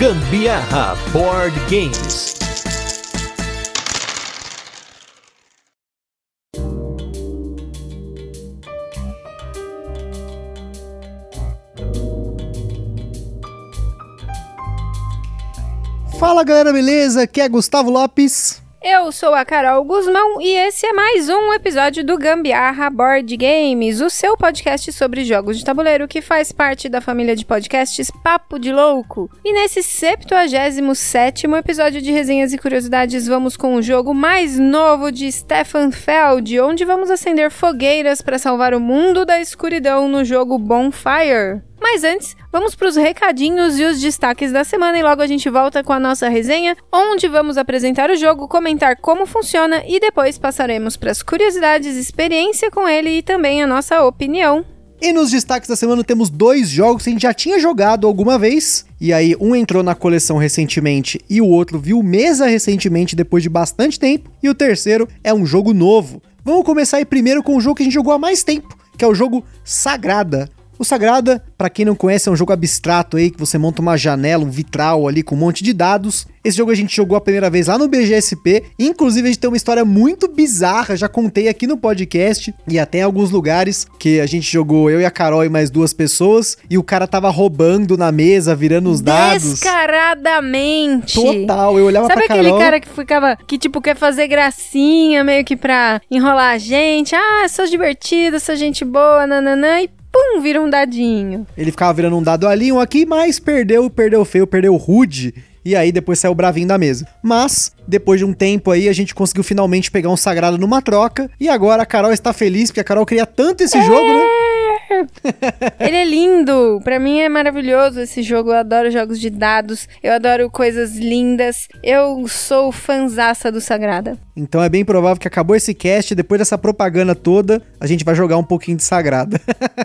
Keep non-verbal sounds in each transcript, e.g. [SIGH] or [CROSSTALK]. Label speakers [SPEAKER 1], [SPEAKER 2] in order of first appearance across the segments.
[SPEAKER 1] Gambiarra Board Games.
[SPEAKER 2] Fala galera, beleza? Aqui é Gustavo Lopes.
[SPEAKER 3] Eu sou a Carol Guzmão e esse é mais um episódio do Gambiarra Board Games, o seu podcast sobre jogos de tabuleiro que faz parte da família de podcasts Papo de Louco. E nesse 77 episódio de resenhas e curiosidades, vamos com o jogo mais novo de Stefan Feld, onde vamos acender fogueiras para salvar o mundo da escuridão no jogo Bonfire. Mas antes, vamos para os recadinhos e os destaques da semana e logo a gente volta com a nossa resenha, onde vamos apresentar o jogo, comentar como funciona e depois passaremos para as curiosidades, experiência com ele e também a nossa opinião.
[SPEAKER 2] E nos destaques da semana temos dois jogos que a gente já tinha jogado alguma vez. E aí, um entrou na coleção recentemente e o outro viu mesa recentemente depois de bastante tempo. E o terceiro é um jogo novo. Vamos começar aí primeiro com o jogo que a gente jogou há mais tempo, que é o jogo Sagrada. O Sagrada, para quem não conhece, é um jogo abstrato aí que você monta uma janela, um vitral ali com um monte de dados. Esse jogo a gente jogou a primeira vez lá no BGSP. Inclusive, a gente tem uma história muito bizarra, já contei aqui no podcast e até em alguns lugares que a gente jogou eu e a Carol e mais duas pessoas e o cara tava roubando na mesa, virando os dados.
[SPEAKER 3] Descaradamente.
[SPEAKER 2] Total, eu olhava
[SPEAKER 3] Sabe
[SPEAKER 2] pra Carol.
[SPEAKER 3] aquele cara que ficava, que tipo, quer fazer gracinha meio que pra enrolar a gente? Ah, sou divertido, sou gente boa, nananã, e pum, vira um dadinho.
[SPEAKER 2] Ele ficava virando um dado ali, um aqui, mas perdeu, perdeu feio, perdeu rude. E aí depois saiu bravinho da mesa. Mas, depois de um tempo aí, a gente conseguiu finalmente pegar um sagrado numa troca. E agora a Carol está feliz, porque a Carol queria tanto esse jogo, né?
[SPEAKER 3] Ele é lindo. Pra mim é maravilhoso esse jogo. Eu adoro jogos de dados. Eu adoro coisas lindas. Eu sou fanzaça do Sagrada.
[SPEAKER 2] Então é bem provável que acabou esse cast, depois dessa propaganda toda, a gente vai jogar um pouquinho de Sagrada.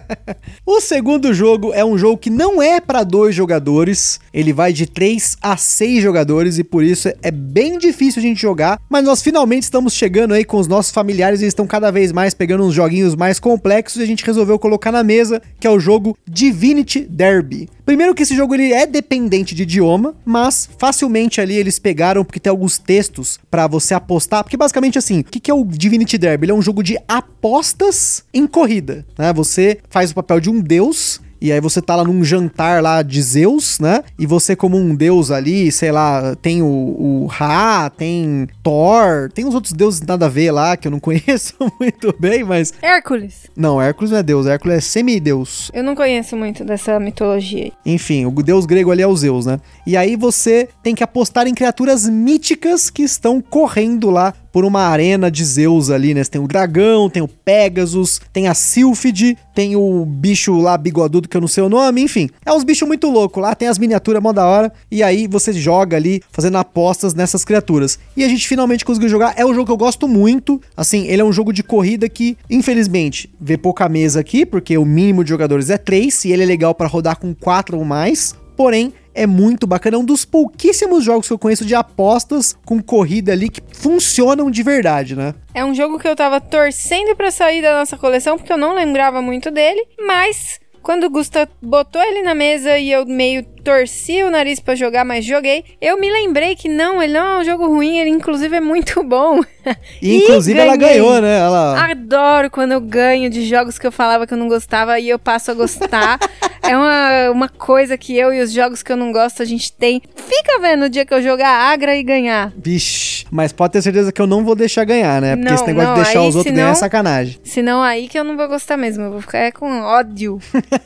[SPEAKER 2] [LAUGHS] o segundo jogo é um jogo que não é para dois jogadores. Ele vai de 3 a 6 jogadores e por isso é bem difícil a gente jogar, mas nós finalmente estamos chegando aí com os nossos familiares e estão cada vez mais pegando uns joguinhos mais complexos e a gente resolveu colocar na mesa, que é o jogo Divinity Derby. Primeiro que esse jogo ele é dependente de idioma, mas facilmente ali eles pegaram porque tem alguns textos para você apostar, porque basicamente assim, o que, que é o Divinity Derby? Ele é um jogo de apostas em corrida, né? Você faz o papel de um deus e aí você tá lá num jantar lá de Zeus, né? E você como um deus ali, sei lá, tem o, o Ra, tem Thor, tem os outros deuses nada a ver lá, que eu não [LAUGHS] conheço muito bem, mas...
[SPEAKER 3] Hércules.
[SPEAKER 2] Não, Hércules não é deus, Hércules é semideus.
[SPEAKER 3] Eu não conheço muito dessa mitologia.
[SPEAKER 2] Enfim, o deus grego ali é o Zeus, né? E aí você tem que apostar em criaturas míticas que estão correndo lá por uma arena de Zeus ali, né? Você tem o dragão, tem o Pegasus, tem a Sylphide, tem o bicho lá bigodudo que eu não sei o nome, enfim. É uns bichos muito loucos lá, tem as miniaturas mó da hora, e aí você joga ali fazendo apostas nessas criaturas. E a gente finalmente conseguiu jogar, é um jogo que eu gosto muito, assim, ele é um jogo de corrida que, infelizmente, vê pouca mesa aqui, porque o mínimo de jogadores é 3, e ele é legal para rodar com 4 ou mais, porém, é muito bacana. É um dos pouquíssimos jogos que eu conheço de apostas com corrida ali que funcionam de verdade, né?
[SPEAKER 3] É um jogo que eu tava torcendo para sair da nossa coleção porque eu não lembrava muito dele, mas quando o Gusta botou ele na mesa e eu meio torci o nariz para jogar, mas joguei, eu me lembrei que não, ele não é um jogo ruim, ele inclusive é muito bom. [LAUGHS]
[SPEAKER 2] E, inclusive ela ganhou, né? Ela...
[SPEAKER 3] Adoro quando eu ganho de jogos que eu falava que eu não gostava e eu passo a gostar. [LAUGHS] é uma, uma coisa que eu e os jogos que eu não gosto a gente tem. Fica vendo o dia que eu jogar Agra e ganhar.
[SPEAKER 2] Vixe, mas pode ter certeza que eu não vou deixar ganhar, né? Porque
[SPEAKER 3] Não,
[SPEAKER 2] esse negócio
[SPEAKER 3] não,
[SPEAKER 2] de deixar
[SPEAKER 3] aí
[SPEAKER 2] os outros
[SPEAKER 3] senão-
[SPEAKER 2] ganhar é sacanagem.
[SPEAKER 3] Senão aí que eu não vou gostar mesmo, eu vou ficar com ódio.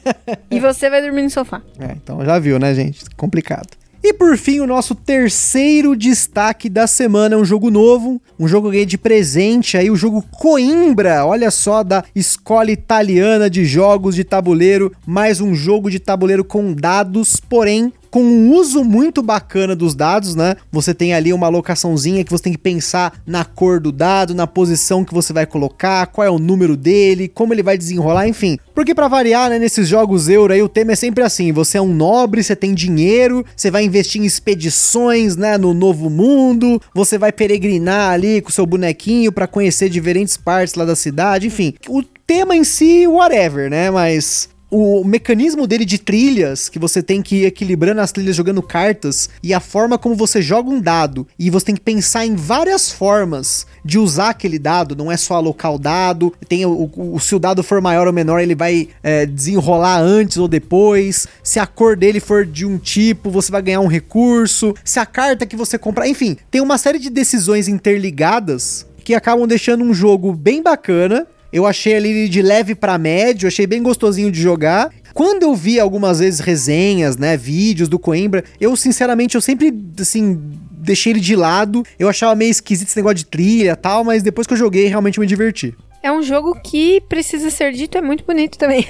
[SPEAKER 3] [LAUGHS] e você vai dormir no sofá.
[SPEAKER 2] É, então já viu, né, gente? Complicado. E por fim, o nosso terceiro destaque da semana é um jogo novo, um jogo de presente aí, o jogo Coimbra, olha só, da escola italiana de jogos de tabuleiro, mais um jogo de tabuleiro com dados, porém com um uso muito bacana dos dados, né? Você tem ali uma alocaçãozinha que você tem que pensar na cor do dado, na posição que você vai colocar, qual é o número dele, como ele vai desenrolar, enfim. Porque pra variar, né, nesses jogos euro aí o tema é sempre assim, você é um nobre, você tem dinheiro, você vai investir em expedições, né, no novo mundo, você vai peregrinar ali com seu bonequinho pra conhecer diferentes partes lá da cidade, enfim. O tema em si, whatever, né? Mas o mecanismo dele de trilhas, que você tem que ir equilibrando as trilhas jogando cartas, e a forma como você joga um dado, e você tem que pensar em várias formas de usar aquele dado, não é só alocar o dado, tem o, o se o dado for maior ou menor, ele vai é, desenrolar antes ou depois, se a cor dele for de um tipo, você vai ganhar um recurso, se a carta que você comprar, enfim, tem uma série de decisões interligadas que acabam deixando um jogo bem bacana. Eu achei ele de leve para médio, achei bem gostosinho de jogar. Quando eu vi algumas vezes resenhas, né, vídeos do Coimbra, eu sinceramente eu sempre assim deixei ele de lado. Eu achava meio esquisito esse negócio de trilha, tal, mas depois que eu joguei, realmente me diverti.
[SPEAKER 3] É um jogo que precisa ser dito, é muito bonito também.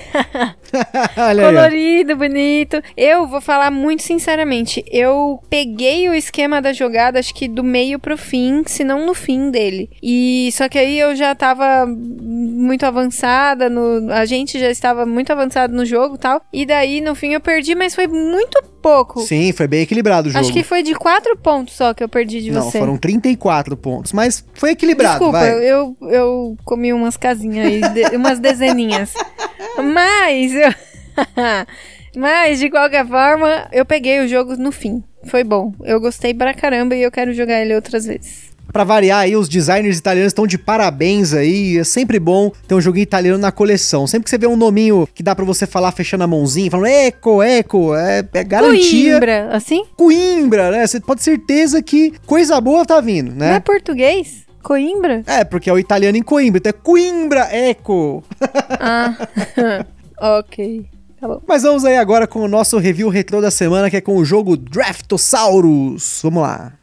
[SPEAKER 3] [LAUGHS] Colorido, bonito. Eu vou falar muito sinceramente, eu peguei o esquema da jogada, acho que do meio pro fim, se não no fim dele. E só que aí eu já tava muito avançada no, a gente já estava muito avançado no jogo, tal. E daí no fim eu perdi, mas foi muito pouco.
[SPEAKER 2] Sim, foi bem equilibrado o jogo.
[SPEAKER 3] Acho que foi de 4 pontos só que eu perdi de
[SPEAKER 2] não,
[SPEAKER 3] você.
[SPEAKER 2] Não, foram 34 pontos, mas foi equilibrado,
[SPEAKER 3] Desculpa,
[SPEAKER 2] vai.
[SPEAKER 3] eu eu comi umas casinhas aí, de, [LAUGHS] umas dezeninhas. Mas eu [LAUGHS] Mas, de qualquer forma, eu peguei o jogo no fim. Foi bom. Eu gostei pra caramba e eu quero jogar ele outras vezes.
[SPEAKER 2] Pra variar aí, os designers italianos estão de parabéns aí. É sempre bom ter um joguinho italiano na coleção. Sempre que você vê um nominho que dá para você falar fechando a mãozinha, falando eco, eco, é, é garantia.
[SPEAKER 3] Coimbra, assim?
[SPEAKER 2] Coimbra, né? Você pode ter certeza que coisa boa tá vindo, né?
[SPEAKER 3] Não é português? Coimbra?
[SPEAKER 2] É, porque é o italiano em Coimbra, então é Coimbra Eco. [LAUGHS]
[SPEAKER 3] Ah, [LAUGHS] ok. Tá
[SPEAKER 2] Mas vamos aí agora com o nosso review retrô da semana, que é com o jogo Draftosaurus. Vamos lá.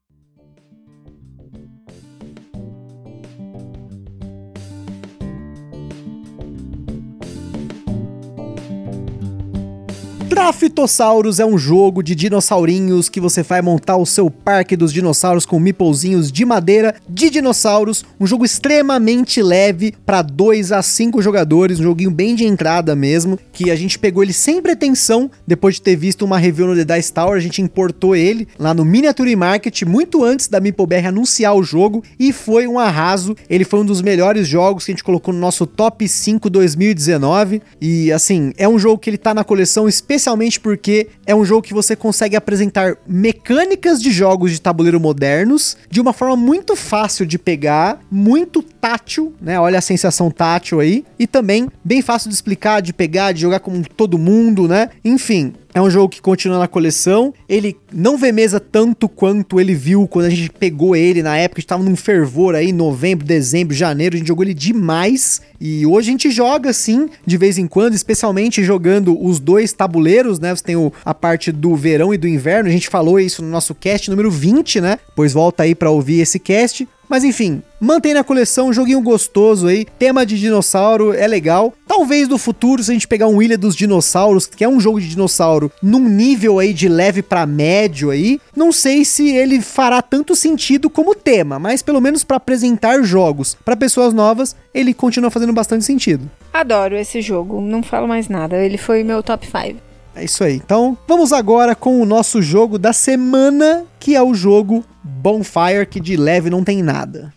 [SPEAKER 2] Draftosaurus é um jogo de dinossaurinhos que você vai montar o seu parque dos dinossauros com meeplezinhos de madeira de dinossauros. Um jogo extremamente leve para 2 a 5 jogadores, um joguinho bem de entrada mesmo, que a gente pegou ele sem pretensão, depois de ter visto uma review no The Dice Tower, a gente importou ele lá no Miniature Market muito antes da MeepleBR anunciar o jogo e foi um arraso. Ele foi um dos melhores jogos que a gente colocou no nosso top 5 2019 e assim, é um jogo que ele tá na coleção especial especialmente porque é um jogo que você consegue apresentar mecânicas de jogos de tabuleiro modernos de uma forma muito fácil de pegar, muito tátil, né? Olha a sensação tátil aí, e também bem fácil de explicar, de pegar, de jogar com todo mundo, né? Enfim, é um jogo que continua na coleção. Ele não vê mesa tanto quanto ele viu quando a gente pegou ele na época. Estava num fervor aí, novembro, dezembro, janeiro. A gente jogou ele demais. E hoje a gente joga assim, de vez em quando, especialmente jogando os dois tabuleiros, né? Você tem o, a parte do verão e do inverno. A gente falou isso no nosso cast número 20, né? Pois volta aí para ouvir esse cast. Mas enfim, mantém na coleção, um joguinho gostoso aí, tema de dinossauro, é legal. Talvez no futuro, se a gente pegar um Ilha dos Dinossauros, que é um jogo de dinossauro num nível aí de leve para médio aí, não sei se ele fará tanto sentido como tema, mas pelo menos para apresentar jogos para pessoas novas, ele continua fazendo bastante sentido.
[SPEAKER 3] Adoro esse jogo, não falo mais nada, ele foi meu top 5.
[SPEAKER 2] É isso aí. Então, vamos agora com o nosso jogo da semana, que é o jogo Bonfire, que de leve não tem nada.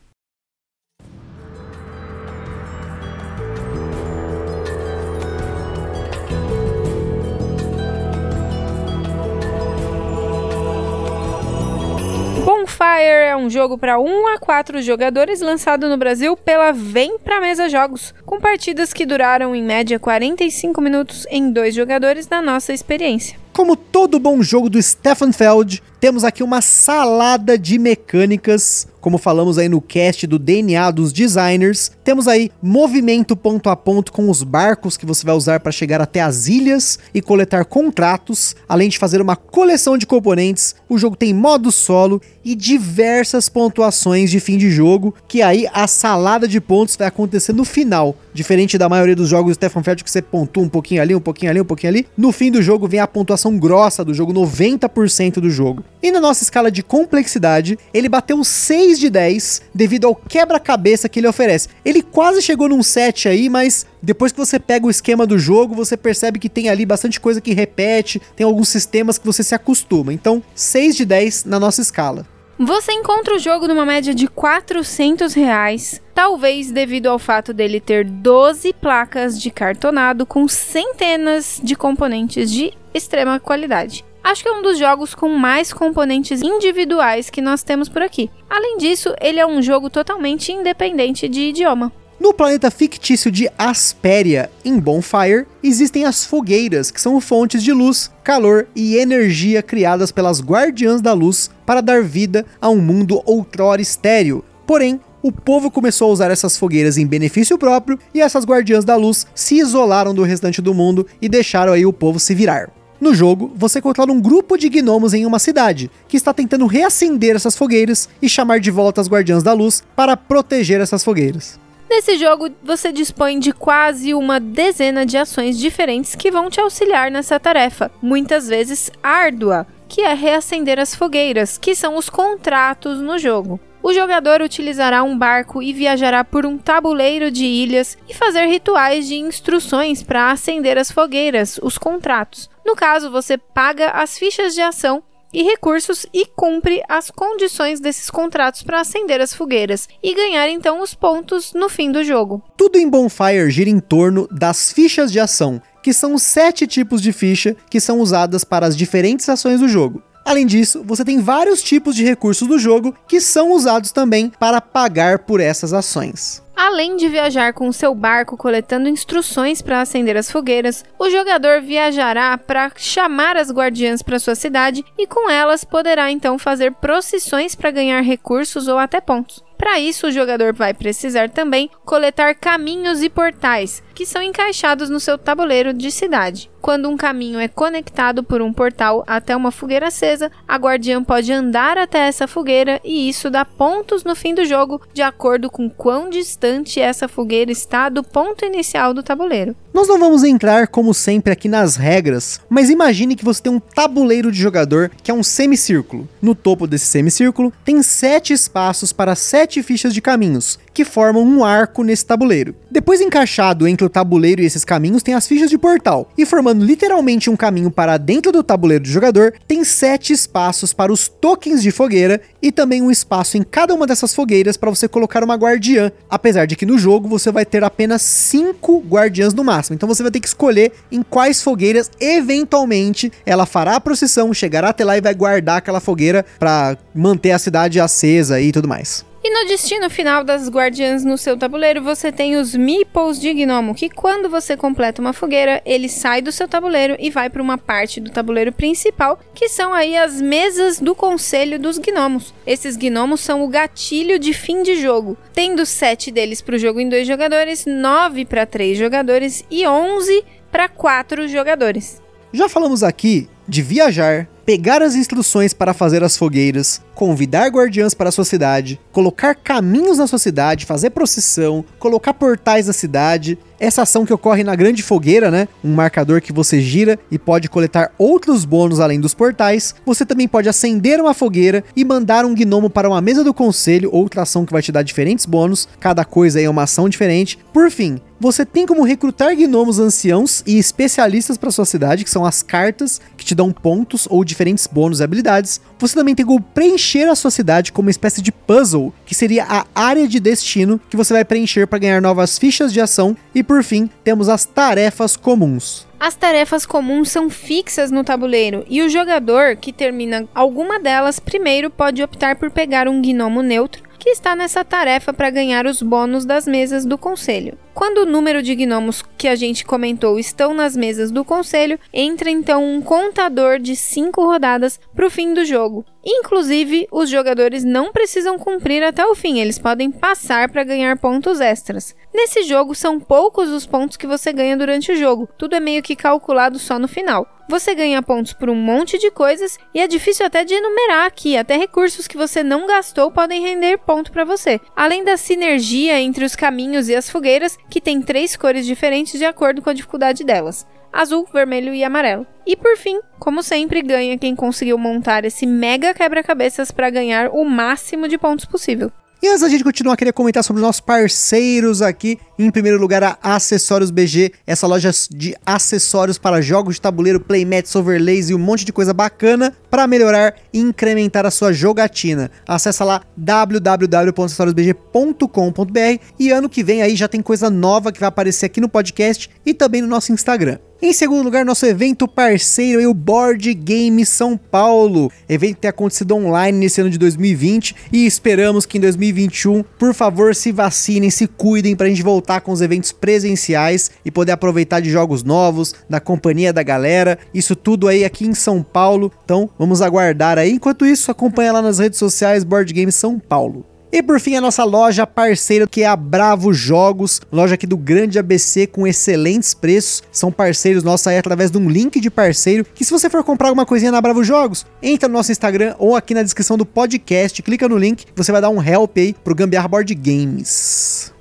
[SPEAKER 3] É um jogo para 1 a 4 jogadores lançado no Brasil pela Vem Pra Mesa Jogos, com partidas que duraram em média 45 minutos em dois jogadores na nossa experiência.
[SPEAKER 2] Como todo bom jogo do Stefan Feld, temos aqui uma salada de mecânicas, como falamos aí no cast do DNA dos designers. Temos aí movimento ponto a ponto com os barcos que você vai usar para chegar até as ilhas e coletar contratos, além de fazer uma coleção de componentes. O jogo tem modo solo e diversas pontuações de fim de jogo, que aí a salada de pontos vai acontecer no final. Diferente da maioria dos jogos do Stefan Feld que você pontua um pouquinho ali, um pouquinho ali, um pouquinho ali. No fim do jogo vem a pontuação grossa do jogo, 90% do jogo. E na nossa escala de complexidade, ele bateu 6 de 10 devido ao quebra-cabeça que ele oferece. Ele quase chegou num 7 aí, mas depois que você pega o esquema do jogo, você percebe que tem ali bastante coisa que repete, tem alguns sistemas que você se acostuma. Então, 6 de 10 na nossa escala.
[SPEAKER 3] Você encontra o jogo numa média de 400 reais, talvez devido ao fato dele ter 12 placas de cartonado com centenas de componentes de extrema qualidade. Acho que é um dos jogos com mais componentes individuais que nós temos por aqui. Além disso, ele é um jogo totalmente independente de idioma.
[SPEAKER 2] No planeta fictício de Aspéria, em Bonfire, existem as fogueiras, que são fontes de luz, calor e energia criadas pelas Guardiãs da Luz para dar vida a um mundo outrora estéreo. Porém, o povo começou a usar essas fogueiras em benefício próprio e essas Guardiãs da Luz se isolaram do restante do mundo e deixaram aí o povo se virar. No jogo, você controla um grupo de gnomos em uma cidade, que está tentando reacender essas fogueiras e chamar de volta as Guardiãs da Luz para proteger essas fogueiras.
[SPEAKER 3] Nesse jogo, você dispõe de quase uma dezena de ações diferentes que vão te auxiliar nessa tarefa, muitas vezes árdua, que é reacender as fogueiras, que são os contratos no jogo. O jogador utilizará um barco e viajará por um tabuleiro de ilhas e fazer rituais de instruções para acender as fogueiras, os contratos. No caso, você paga as fichas de ação e recursos e cumpre as condições desses contratos para acender as fogueiras e ganhar então os pontos no fim do jogo.
[SPEAKER 2] Tudo em Bonfire gira em torno das fichas de ação, que são sete tipos de ficha que são usadas para as diferentes ações do jogo. Além disso, você tem vários tipos de recursos do jogo que são usados também para pagar por essas ações.
[SPEAKER 3] Além de viajar com seu barco coletando instruções para acender as fogueiras, o jogador viajará para chamar as guardiãs para sua cidade e com elas poderá então fazer procissões para ganhar recursos ou até pontos. Para isso, o jogador vai precisar também coletar caminhos e portais, que são encaixados no seu tabuleiro de cidade. Quando um caminho é conectado por um portal até uma fogueira acesa, a guardiã pode andar até essa fogueira e isso dá pontos no fim do jogo, de acordo com quão distante essa fogueira está do ponto inicial do tabuleiro.
[SPEAKER 2] Nós não vamos entrar, como sempre, aqui nas regras, mas imagine que você tem um tabuleiro de jogador que é um semicírculo. No topo desse semicírculo tem sete espaços para sete fichas de caminhos, que formam um arco nesse tabuleiro. Depois, encaixado entre o tabuleiro e esses caminhos, tem as fichas de portal, e formando literalmente um caminho para dentro do tabuleiro do jogador, tem sete espaços para os tokens de fogueira e também um espaço em cada uma dessas fogueiras para você colocar uma guardiã, apesar de que no jogo você vai ter apenas cinco guardiãs no máximo. Então você vai ter que escolher em quais fogueiras eventualmente ela fará a procissão, chegará até lá e vai guardar aquela fogueira para manter a cidade acesa e tudo mais.
[SPEAKER 3] E no destino final das guardiãs no seu tabuleiro, você tem os Meeples de Gnomo, que quando você completa uma fogueira, ele sai do seu tabuleiro e vai para uma parte do tabuleiro principal, que são aí as mesas do conselho dos gnomos. Esses gnomos são o gatilho de fim de jogo, tendo sete deles para o jogo em dois jogadores, nove para três jogadores e onze para quatro jogadores.
[SPEAKER 2] Já falamos aqui de viajar, pegar as instruções para fazer as fogueiras, convidar guardiãs para a sua cidade, colocar caminhos na sua cidade, fazer procissão, colocar portais na cidade. Essa ação que ocorre na grande fogueira, né? Um marcador que você gira e pode coletar outros bônus além dos portais. Você também pode acender uma fogueira e mandar um gnomo para uma mesa do conselho, outra ação que vai te dar diferentes bônus. Cada coisa aí é uma ação diferente. Por fim, você tem como recrutar gnomos anciãos e especialistas para sua cidade, que são as cartas que te dão pontos ou diferentes bônus e habilidades. Você também tem como preencher a sua cidade como uma espécie de puzzle, que seria a área de destino que você vai preencher para ganhar novas fichas de ação. E por fim, temos as tarefas comuns.
[SPEAKER 3] As tarefas comuns são fixas no tabuleiro e o jogador que termina alguma delas primeiro pode optar por pegar um gnomo neutro que está nessa tarefa para ganhar os bônus das mesas do conselho. Quando o número de gnomos que a gente comentou estão nas mesas do conselho, entra então um contador de 5 rodadas para o fim do jogo. Inclusive, os jogadores não precisam cumprir até o fim, eles podem passar para ganhar pontos extras. Nesse jogo, são poucos os pontos que você ganha durante o jogo, tudo é meio que calculado só no final. Você ganha pontos por um monte de coisas e é difícil até de enumerar aqui, até recursos que você não gastou podem render ponto para você. Além da sinergia entre os caminhos e as fogueiras, que tem três cores diferentes de acordo com a dificuldade delas azul, vermelho e amarelo. E por fim, como sempre, ganha quem conseguiu montar esse mega quebra-cabeças para ganhar o máximo de pontos possível.
[SPEAKER 2] E antes da gente continuar, queria comentar sobre os nossos parceiros aqui. Em primeiro lugar, a Acessórios BG, essa loja de acessórios para jogos de tabuleiro, playmats, overlays e um monte de coisa bacana para melhorar e incrementar a sua jogatina. Acesse lá www.acessoriosbg.com.br e ano que vem aí já tem coisa nova que vai aparecer aqui no podcast e também no nosso Instagram. Em segundo lugar, nosso evento parceiro é o Board Game São Paulo. Evento que tem acontecido online nesse ano de 2020 e esperamos que em 2021, por favor, se vacinem, se cuidem para a gente voltar com os eventos presenciais e poder aproveitar de jogos novos, da companhia da galera. Isso tudo aí aqui em São Paulo. Então, vamos aguardar aí. Enquanto isso, acompanha lá nas redes sociais Board Game São Paulo. E por fim, a nossa loja parceira, que é a Bravo Jogos, loja aqui do Grande ABC com excelentes preços. São parceiros nossos aí através de um link de parceiro. Que se você for comprar alguma coisinha na Bravo Jogos, entra no nosso Instagram ou aqui na descrição do podcast, clica no link, você vai dar um help aí pro Gambiar Board Games.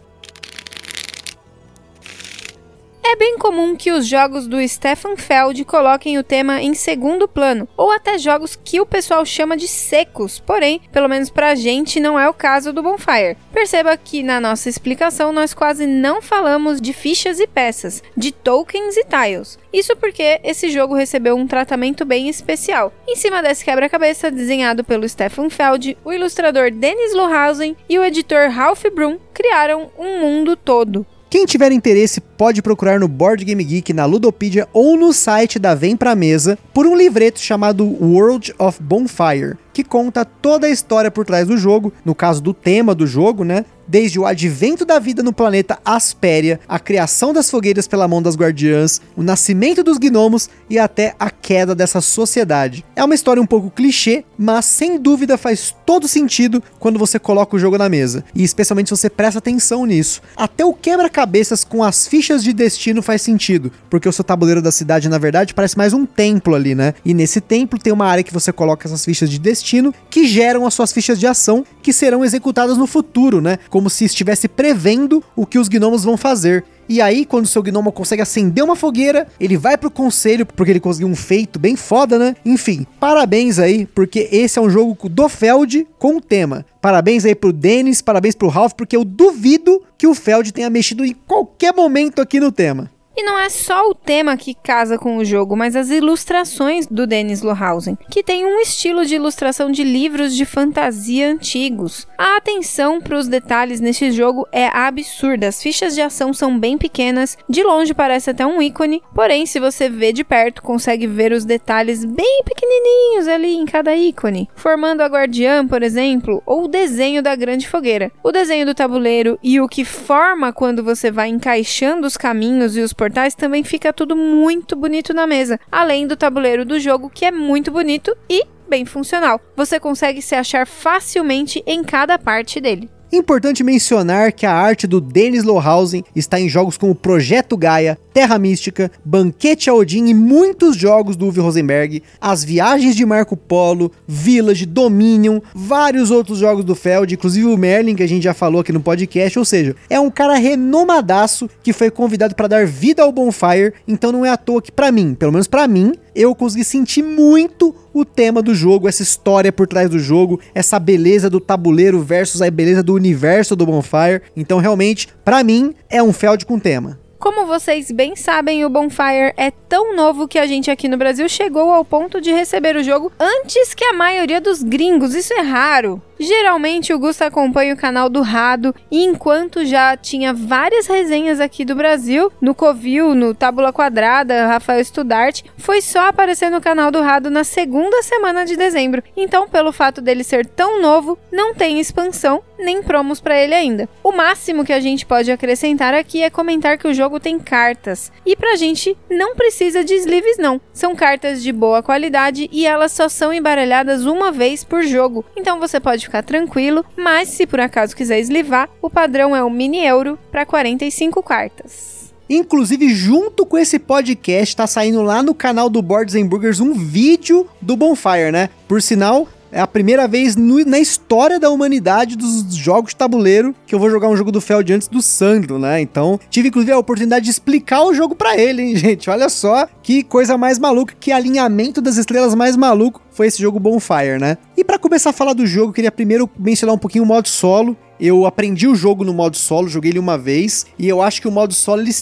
[SPEAKER 3] É bem comum que os jogos do Stefan Feld coloquem o tema em segundo plano, ou até jogos que o pessoal chama de secos, porém, pelo menos pra gente, não é o caso do Bonfire. Perceba que na nossa explicação nós quase não falamos de fichas e peças, de tokens e tiles. Isso porque esse jogo recebeu um tratamento bem especial. Em cima desse quebra-cabeça, desenhado pelo Stefan Feld, o ilustrador Dennis Lohausen e o editor Ralph Brum criaram um mundo todo.
[SPEAKER 2] Quem tiver interesse pode procurar no Board Game Geek, na Ludopedia ou no site da Vem Pra Mesa por um livreto chamado World of Bonfire, que conta toda a história por trás do jogo, no caso do tema do jogo, né? Desde o advento da vida no planeta Aspéria, a criação das fogueiras pela mão das guardiãs, o nascimento dos gnomos e até a queda dessa sociedade. É uma história um pouco clichê, mas sem dúvida faz todo sentido quando você coloca o jogo na mesa, e especialmente se você presta atenção nisso. Até o quebra-cabeças com as fichas de destino faz sentido, porque o seu tabuleiro da cidade, na verdade, parece mais um templo ali, né? E nesse templo tem uma área que você coloca essas fichas de destino que geram as suas fichas de ação que serão executadas no futuro, né? como se estivesse prevendo o que os gnomos vão fazer. E aí, quando seu gnomo consegue acender uma fogueira, ele vai pro conselho, porque ele conseguiu um feito bem foda, né? Enfim, parabéns aí, porque esse é um jogo do Feld com tema. Parabéns aí pro Dennis, parabéns pro Ralph, porque eu duvido que o Feld tenha mexido em qualquer momento aqui no tema.
[SPEAKER 3] E não é só o tema que casa com o jogo, mas as ilustrações do Dennis Lohausen, que tem um estilo de ilustração de livros de fantasia antigos. A atenção para os detalhes neste jogo é absurda. As fichas de ação são bem pequenas, de longe parece até um ícone, porém, se você vê de perto, consegue ver os detalhes bem pequenininhos ali em cada ícone, formando a guardiã, por exemplo, ou o desenho da grande fogueira. O desenho do tabuleiro e o que forma quando você vai encaixando os caminhos e os portais também fica tudo muito bonito na mesa, além do tabuleiro do jogo que é muito bonito e bem funcional. Você consegue se achar facilmente em cada parte dele.
[SPEAKER 2] Importante mencionar que a arte do Dennis Lohausen está em jogos como Projeto Gaia, Terra Mística, Banquete a Odin e muitos jogos do Uwe Rosenberg, As Viagens de Marco Polo, Village, Dominion, vários outros jogos do Feld, inclusive o Merlin que a gente já falou aqui no podcast, ou seja, é um cara renomadaço que foi convidado para dar vida ao Bonfire, então não é à toa que para mim, pelo menos para mim, eu consegui sentir muito o tema do jogo, essa história por trás do jogo, essa beleza do tabuleiro versus a beleza do universo do Bonfire. Então, realmente, para mim, é um Feld com tema.
[SPEAKER 3] Como vocês bem sabem, o Bonfire é tão novo que a gente aqui no Brasil chegou ao ponto de receber o jogo antes que a maioria dos gringos. Isso é raro. Geralmente o Gusta acompanha o canal do Rado e enquanto já tinha várias resenhas aqui do Brasil, no Covil, no Tábula Quadrada, Rafael Studart, foi só aparecer no canal do Rado na segunda semana de dezembro. Então, pelo fato dele ser tão novo, não tem expansão nem promos para ele ainda. O máximo que a gente pode acrescentar aqui é comentar que o jogo tem cartas. E pra gente não precisa de sleeves não. São cartas de boa qualidade e elas só são embaralhadas uma vez por jogo. Então você pode ficar tranquilo, mas se por acaso quiser eslivar, o padrão é o mini euro para 45 cartas.
[SPEAKER 2] Inclusive, junto com esse podcast, tá saindo lá no canal do Boards and Burgers um vídeo do Bonfire, né? Por sinal, é a primeira vez no, na história da humanidade dos jogos de tabuleiro que eu vou jogar um jogo do Feld antes do Sandro, né? Então, tive inclusive a oportunidade de explicar o jogo para ele, hein, [LAUGHS] gente? Olha só que coisa mais maluca, que alinhamento das estrelas mais maluco foi esse jogo Bonfire, né? E para começar a falar do jogo, queria primeiro mencionar um pouquinho o modo solo, Eu aprendi o jogo no modo solo, joguei ele uma vez, e eu acho que o modo solo ele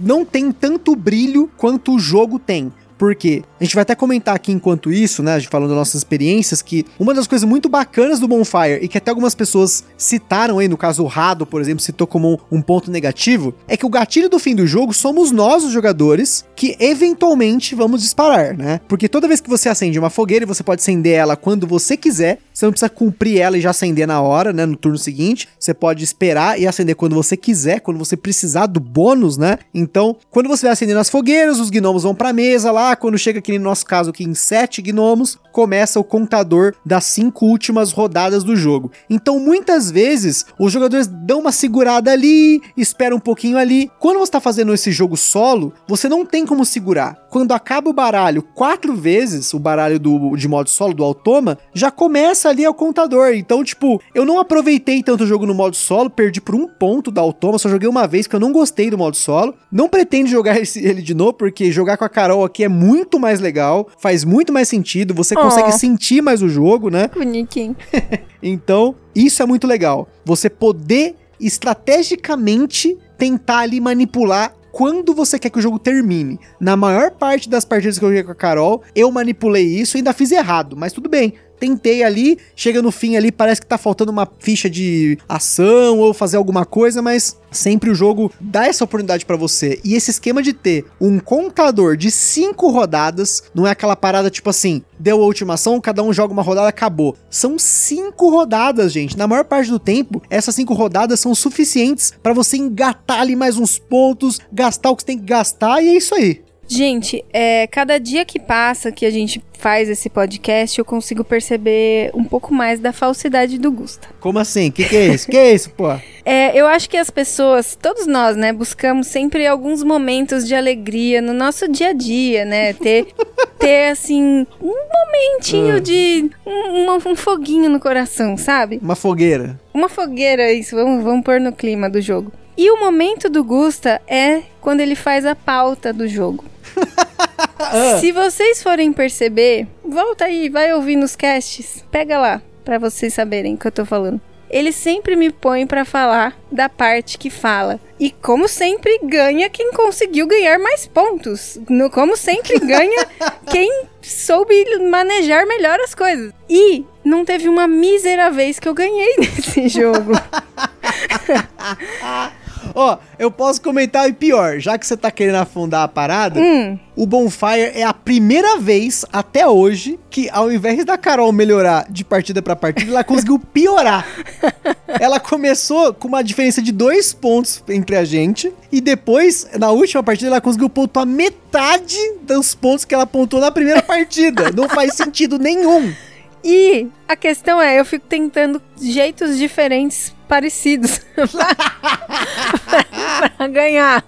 [SPEAKER 2] não tem tanto brilho quanto o jogo tem. Porque a gente vai até comentar aqui enquanto isso, né, a gente falando das nossas experiências, que uma das coisas muito bacanas do Bonfire e que até algumas pessoas citaram aí, no caso o Rado, por exemplo, citou como um, um ponto negativo, é que o gatilho do fim do jogo somos nós, os jogadores, que eventualmente vamos disparar, né? Porque toda vez que você acende uma fogueira você pode acender ela quando você quiser, você não precisa cumprir ela e já acender na hora, né, no turno seguinte. Você pode esperar e acender quando você quiser, quando você precisar do bônus, né? Então, quando você vai acendendo as fogueiras, os gnomos vão pra mesa lá, quando chega aqui no nosso caso aqui em sete gnomos, começa o contador das cinco últimas rodadas do jogo. Então, muitas vezes, os jogadores dão uma segurada ali, esperam um pouquinho ali. Quando você está fazendo esse jogo solo, você não tem como segurar. Quando acaba o baralho quatro vezes, o baralho do, de modo solo, do Automa, já começa ali o contador. Então, tipo, eu não aproveitei tanto o jogo no modo solo, perdi por um ponto da Automa, só joguei uma vez, porque eu não gostei do modo solo. Não pretendo jogar [LAUGHS] esse, ele de novo, porque jogar com a Carol aqui é muito mais legal, faz muito mais sentido, você oh. consegue sentir mais o jogo, né?
[SPEAKER 3] Bonitinho. [LAUGHS]
[SPEAKER 2] então, isso é muito legal. Você poder estrategicamente tentar ali manipular quando você quer que o jogo termine. Na maior parte das partidas que eu joguei com a Carol, eu manipulei isso e ainda fiz errado, mas tudo bem tentei ali, chega no fim ali, parece que tá faltando uma ficha de ação ou fazer alguma coisa, mas sempre o jogo dá essa oportunidade para você. E esse esquema de ter um contador de cinco rodadas, não é aquela parada tipo assim, deu a última ação, cada um joga uma rodada, acabou. São cinco rodadas, gente. Na maior parte do tempo, essas cinco rodadas são suficientes para você engatar ali mais uns pontos, gastar o que você tem que gastar e é isso aí.
[SPEAKER 3] Gente, é, cada dia que passa que a gente faz esse podcast, eu consigo perceber um pouco mais da falsidade do Gusta.
[SPEAKER 2] Como assim? Que que é isso? que é isso, pô?
[SPEAKER 3] É, eu acho que as pessoas, todos nós, né, buscamos sempre alguns momentos de alegria no nosso dia a dia, né? Ter, [LAUGHS] ter assim, um momentinho uh. de. Um, um, foguinho no coração, sabe?
[SPEAKER 2] Uma fogueira.
[SPEAKER 3] Uma fogueira, isso. Vamos, vamos pôr no clima do jogo. E o momento do Gusta é quando ele faz a pauta do jogo. Ah. Se vocês forem perceber, volta aí, vai ouvir nos casts, pega lá, para vocês saberem o que eu tô falando. Ele sempre me põe para falar da parte que fala. E como sempre ganha quem conseguiu ganhar mais pontos. No, como sempre ganha [LAUGHS] quem soube manejar melhor as coisas. E não teve uma mísera vez que eu ganhei [LAUGHS] nesse jogo. [LAUGHS]
[SPEAKER 2] Ó, eu posso comentar e pior, já que você tá querendo afundar a parada, hum. o Bonfire é a primeira vez até hoje que, ao invés da Carol melhorar de partida para partida, ela conseguiu piorar. [LAUGHS] ela começou com uma diferença de dois pontos entre a gente, e depois, na última partida, ela conseguiu pontuar metade dos pontos que ela pontuou na primeira partida. Não faz sentido nenhum.
[SPEAKER 3] E a questão é, eu fico tentando jeitos diferentes parecidos [LAUGHS] pra ganhar.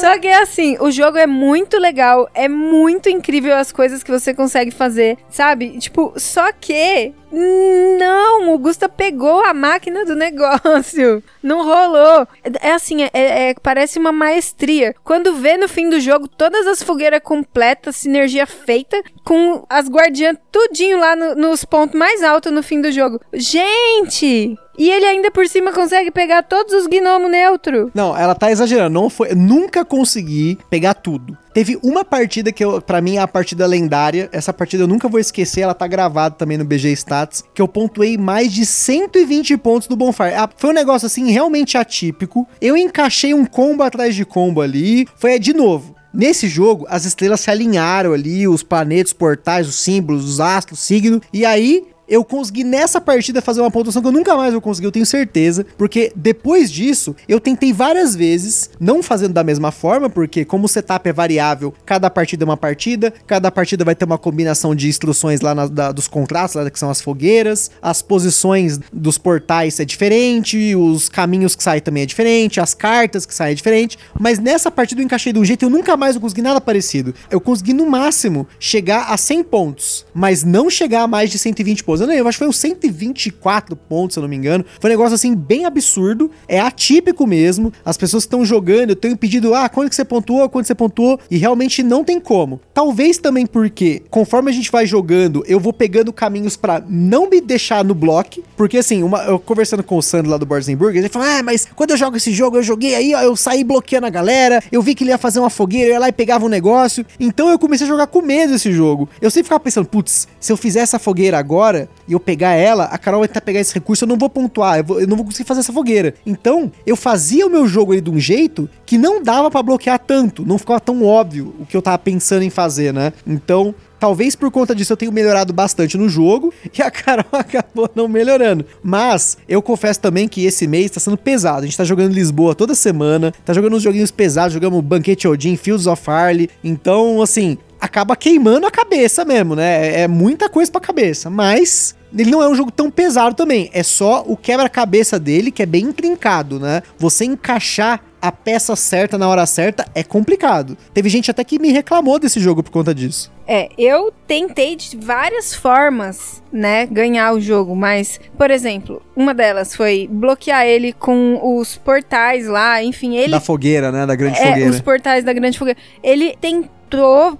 [SPEAKER 3] Só que é assim, o jogo é muito legal, é muito incrível as coisas que você consegue fazer, sabe? Tipo, só que não, o Gusta pegou a máquina do negócio. [LAUGHS] Não rolou. É assim, é, é, parece uma maestria. Quando vê no fim do jogo todas as fogueiras completas, sinergia feita, com as guardiãs tudinho lá no, nos pontos mais altos no fim do jogo. Gente! E ele ainda por cima consegue pegar todos os gnomos neutro.
[SPEAKER 2] Não, ela tá exagerando. Não foi, nunca consegui pegar tudo. Teve uma partida que para mim é a partida lendária. Essa partida eu nunca vou esquecer, ela tá gravada também no BG Stats, que eu pontuei mais de 120 pontos do Bonfire. Ah, foi um negócio assim realmente atípico. Eu encaixei um combo atrás de combo ali. Foi de novo. Nesse jogo, as estrelas se alinharam ali, os planetas, os portais, os símbolos, os astros, signo, e aí eu consegui nessa partida fazer uma pontuação que eu nunca mais vou conseguir, eu tenho certeza, porque depois disso, eu tentei várias vezes, não fazendo da mesma forma, porque como o setup é variável, cada partida é uma partida, cada partida vai ter uma combinação de instruções lá na, da, dos contratos, lá que são as fogueiras, as posições dos portais é diferente, os caminhos que saem também é diferente, as cartas que saem é diferente, mas nessa partida eu encaixei de um jeito eu nunca mais consegui nada parecido. Eu consegui no máximo chegar a 100 pontos, mas não chegar a mais de 120 pontos pontos. Eu, eu acho que foi uns 124 pontos, se eu não me engano. Foi um negócio assim bem absurdo. É atípico mesmo. As pessoas estão jogando, eu tenho pedido, ah, quando que você pontuou, quando você pontuou, e realmente não tem como. Talvez também porque, conforme a gente vai jogando, eu vou pegando caminhos para não me deixar no bloco, porque assim, uma, eu conversando com o Sandro lá do Borzenburg, ele falou, ah, mas quando eu jogo esse jogo, eu joguei aí, ó, eu saí bloqueando a galera, eu vi que ele ia fazer uma fogueira, eu ia lá e pegava um negócio, então eu comecei a jogar com medo esse jogo. Eu sempre ficava pensando, putz, se eu fizer essa fogueira agora, e eu pegar ela, a Carol vai tentar pegar esse recurso, eu não vou pontuar, eu, vou, eu não vou conseguir fazer essa fogueira. Então, eu fazia o meu jogo ali de um jeito que não dava para bloquear tanto, não ficava tão óbvio o que eu tava pensando em fazer, né? Então, Talvez por conta disso eu tenha melhorado bastante no jogo [LAUGHS] e a Carol [LAUGHS] acabou não melhorando. Mas eu confesso também que esse mês tá sendo pesado. A gente tá jogando Lisboa toda semana, tá jogando uns joguinhos pesados, jogamos Banquete Odin, Fields of Arley. Então, assim, acaba queimando a cabeça mesmo, né? É, é muita coisa pra cabeça. Mas ele não é um jogo tão pesado também. É só o quebra-cabeça dele, que é bem intrincado, né? Você encaixar a peça certa na hora certa é complicado. Teve gente até que me reclamou desse jogo por conta disso.
[SPEAKER 3] É, eu tentei de várias formas, né, ganhar o jogo, mas, por exemplo, uma delas foi bloquear ele com os portais lá, enfim, ele.
[SPEAKER 2] Da fogueira, né? Da grande
[SPEAKER 3] é,
[SPEAKER 2] fogueira.
[SPEAKER 3] Os portais da grande fogueira. Ele tentou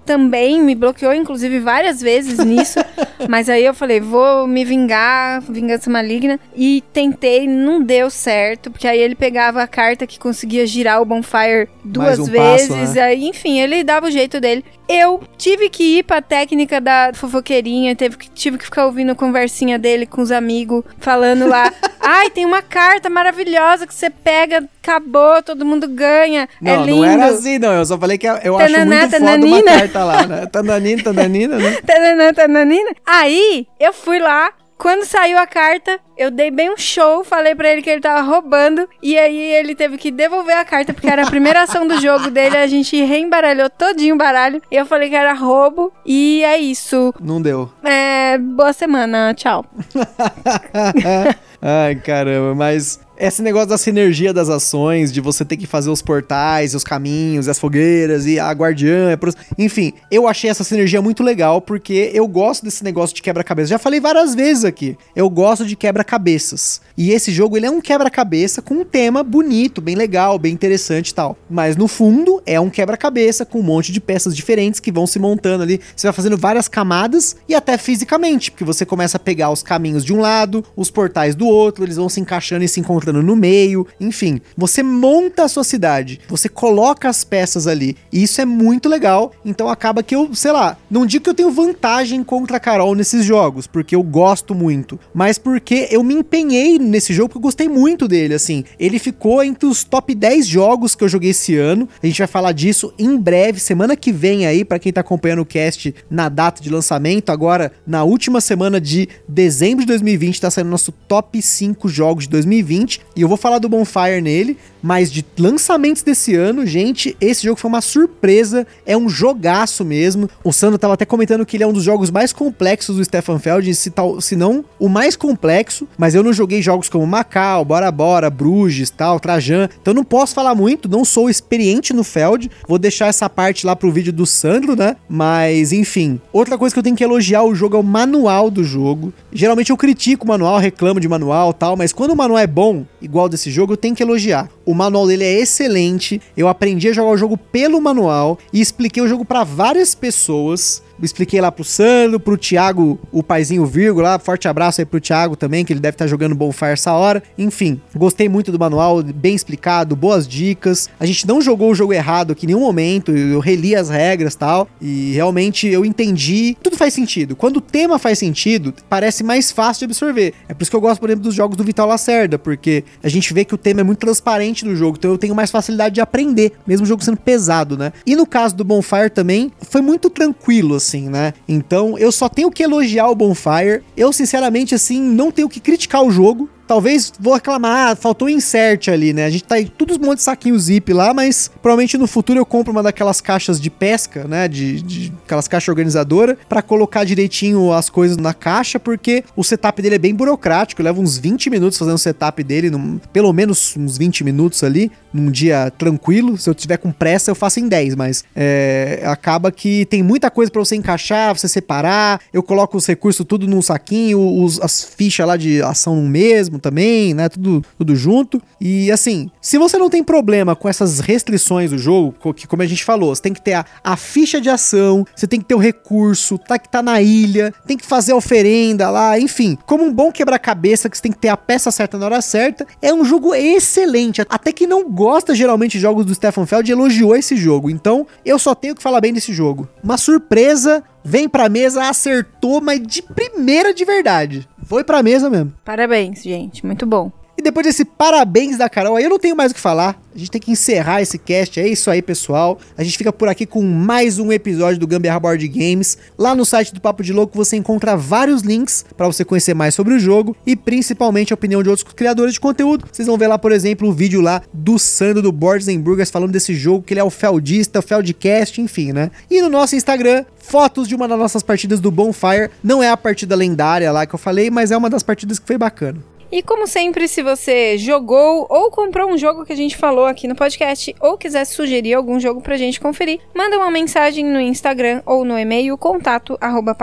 [SPEAKER 3] também, me bloqueou, inclusive, várias vezes nisso. [LAUGHS] mas aí eu falei, vou me vingar, vingança maligna. E tentei, não deu certo, porque aí ele pegava a carta que conseguia girar o bonfire duas
[SPEAKER 2] um
[SPEAKER 3] vezes.
[SPEAKER 2] passo, né?
[SPEAKER 3] Aí, enfim, ele dava o jeito dele. Eu tive que ir pra técnica da fofoqueirinha, teve que, tive que ficar ouvindo a conversinha dele com os amigos, falando lá: [LAUGHS] ai, tem uma carta maravilhosa que você pega, acabou, todo mundo ganha.
[SPEAKER 2] Não,
[SPEAKER 3] é lindo.
[SPEAKER 2] não era assim, não. Eu só falei que eu acho
[SPEAKER 3] Tananá,
[SPEAKER 2] muito foda uma
[SPEAKER 3] tananina.
[SPEAKER 2] carta lá, né? Tananina, tananina, né? [LAUGHS]
[SPEAKER 3] Tananã, tananina. Aí, eu fui lá. Quando saiu a carta, eu dei bem um show, falei pra ele que ele tava roubando, e aí ele teve que devolver a carta, porque era a primeira [LAUGHS] ação do jogo dele, a gente reembaralhou todinho o baralho, e eu falei que era roubo, e é isso.
[SPEAKER 2] Não deu.
[SPEAKER 3] É, boa semana, tchau. [LAUGHS]
[SPEAKER 2] Ai, caramba, mas esse negócio da sinergia das ações, de você ter que fazer os portais, os caminhos, as fogueiras e a guardiã, é enfim, eu achei essa sinergia muito legal porque eu gosto desse negócio de quebra-cabeça. Já falei várias vezes aqui, eu gosto de quebra-cabeças. E esse jogo ele é um quebra-cabeça com um tema bonito, bem legal, bem interessante e tal. Mas no fundo é um quebra-cabeça com um monte de peças diferentes que vão se montando ali. Você vai fazendo várias camadas e até fisicamente, porque você começa a pegar os caminhos de um lado, os portais do outro, eles vão se encaixando e se encontrando no meio, enfim. Você monta a sua cidade, você coloca as peças ali, e isso é muito legal. Então acaba que eu, sei lá, não digo que eu tenho vantagem contra a Carol nesses jogos, porque eu gosto muito, mas porque eu me empenhei nesse jogo porque eu gostei muito dele, assim. Ele ficou entre os top 10 jogos que eu joguei esse ano. A gente vai falar disso em breve, semana que vem aí, pra quem tá acompanhando o cast na data de lançamento, agora na última semana de dezembro de 2020 tá saindo nosso top 5 jogos de 2020 e eu vou falar do Bonfire nele, mas de lançamentos desse ano, gente, esse jogo foi uma surpresa, é um jogaço mesmo. O Sandro tava até comentando que ele é um dos jogos mais complexos do Stefan Feld, se, tal, se não o mais complexo, mas eu não joguei jogos como Macau, Bora Bora, Bruges, tal, Trajan, então não posso falar muito, não sou experiente no Feld, vou deixar essa parte lá pro vídeo do Sandro, né? Mas enfim, outra coisa que eu tenho que elogiar o jogo é o manual do jogo. Geralmente eu critico o manual, reclamo de manual, tal, mas quando o manual é bom, igual desse jogo, eu tenho que elogiar. O manual dele é excelente. Eu aprendi a jogar o jogo pelo manual e expliquei o jogo pra várias pessoas. Expliquei lá pro Sandro, pro Thiago, o paizinho vírgula, forte abraço aí pro Thiago também, que ele deve estar jogando Bonfire essa hora. Enfim, gostei muito do manual, bem explicado, boas dicas. A gente não jogou o jogo errado aqui em nenhum momento, eu reli as regras tal, e realmente eu entendi, tudo faz sentido. Quando o tema faz sentido, parece mais fácil de absorver. É por isso que eu gosto, por exemplo, dos jogos do Vital Lacerda, porque a gente vê que o tema é muito transparente no jogo, então eu tenho mais facilidade de aprender, mesmo o jogo sendo pesado, né? E no caso do Bonfire também, foi muito tranquilo, assim, né? Então eu só tenho que elogiar o Bonfire. Eu, sinceramente, assim, não tenho que criticar o jogo. Talvez vou reclamar, faltou insert ali, né? A gente tá em todos um monte de saquinho zip lá, mas provavelmente no futuro eu compro uma daquelas caixas de pesca, né? De, de aquelas caixas organizadoras, pra colocar direitinho as coisas na caixa, porque o setup dele é bem burocrático, leva uns 20 minutos fazendo o setup dele, num- pelo menos uns 20 minutos ali. Num dia tranquilo. Se eu tiver com pressa, eu faço em 10, mas é, acaba que tem muita coisa para você encaixar, você separar. Eu coloco os recursos tudo num saquinho, os, as fichas lá de ação no mesmo também, né? Tudo, tudo junto. E assim, se você não tem problema com essas restrições do jogo, que como a gente falou, você tem que ter a, a ficha de ação, você tem que ter o recurso, tá que tá na ilha, tem que fazer a oferenda lá, enfim. Como um bom quebra-cabeça que você tem que ter a peça certa na hora certa, é um jogo excelente. Até que não geralmente de jogos do Stefan Feld elogiou esse jogo. Então, eu só tenho que falar bem desse jogo. Uma surpresa, vem pra mesa, acertou, mas de primeira de verdade. Foi pra mesa mesmo.
[SPEAKER 3] Parabéns, gente. Muito bom.
[SPEAKER 2] E depois desse parabéns da Carol, aí eu não tenho mais o que falar. A gente tem que encerrar esse cast. É isso aí, pessoal. A gente fica por aqui com mais um episódio do Gambiarra Board Games. Lá no site do Papo de Louco você encontra vários links para você conhecer mais sobre o jogo e principalmente a opinião de outros criadores de conteúdo. Vocês vão ver lá, por exemplo, o vídeo lá do Sandro do Boards and Burgers falando desse jogo, que ele é o Feldista, o Feldcast, enfim, né? E no nosso Instagram, fotos de uma das nossas partidas do Bonfire. Não é a partida lendária lá que eu falei, mas é uma das partidas que foi bacana.
[SPEAKER 3] E como sempre, se você jogou ou comprou um jogo que a gente falou aqui no podcast ou quiser sugerir algum jogo pra gente conferir, manda uma mensagem no Instagram ou no e-mail contato arroba.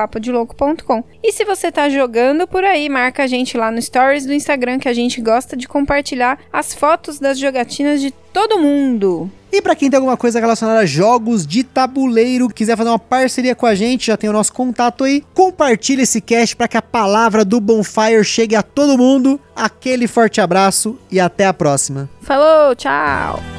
[SPEAKER 3] E se você tá jogando por aí, marca a gente lá no stories do Instagram que a gente gosta de compartilhar as fotos das jogatinas de todo mundo.
[SPEAKER 2] E para quem tem alguma coisa relacionada a jogos de tabuleiro, quiser fazer uma parceria com a gente, já tem o nosso contato aí. Compartilhe esse cast para que a palavra do Bonfire chegue a todo mundo. Aquele forte abraço e até a próxima.
[SPEAKER 3] Falou, tchau!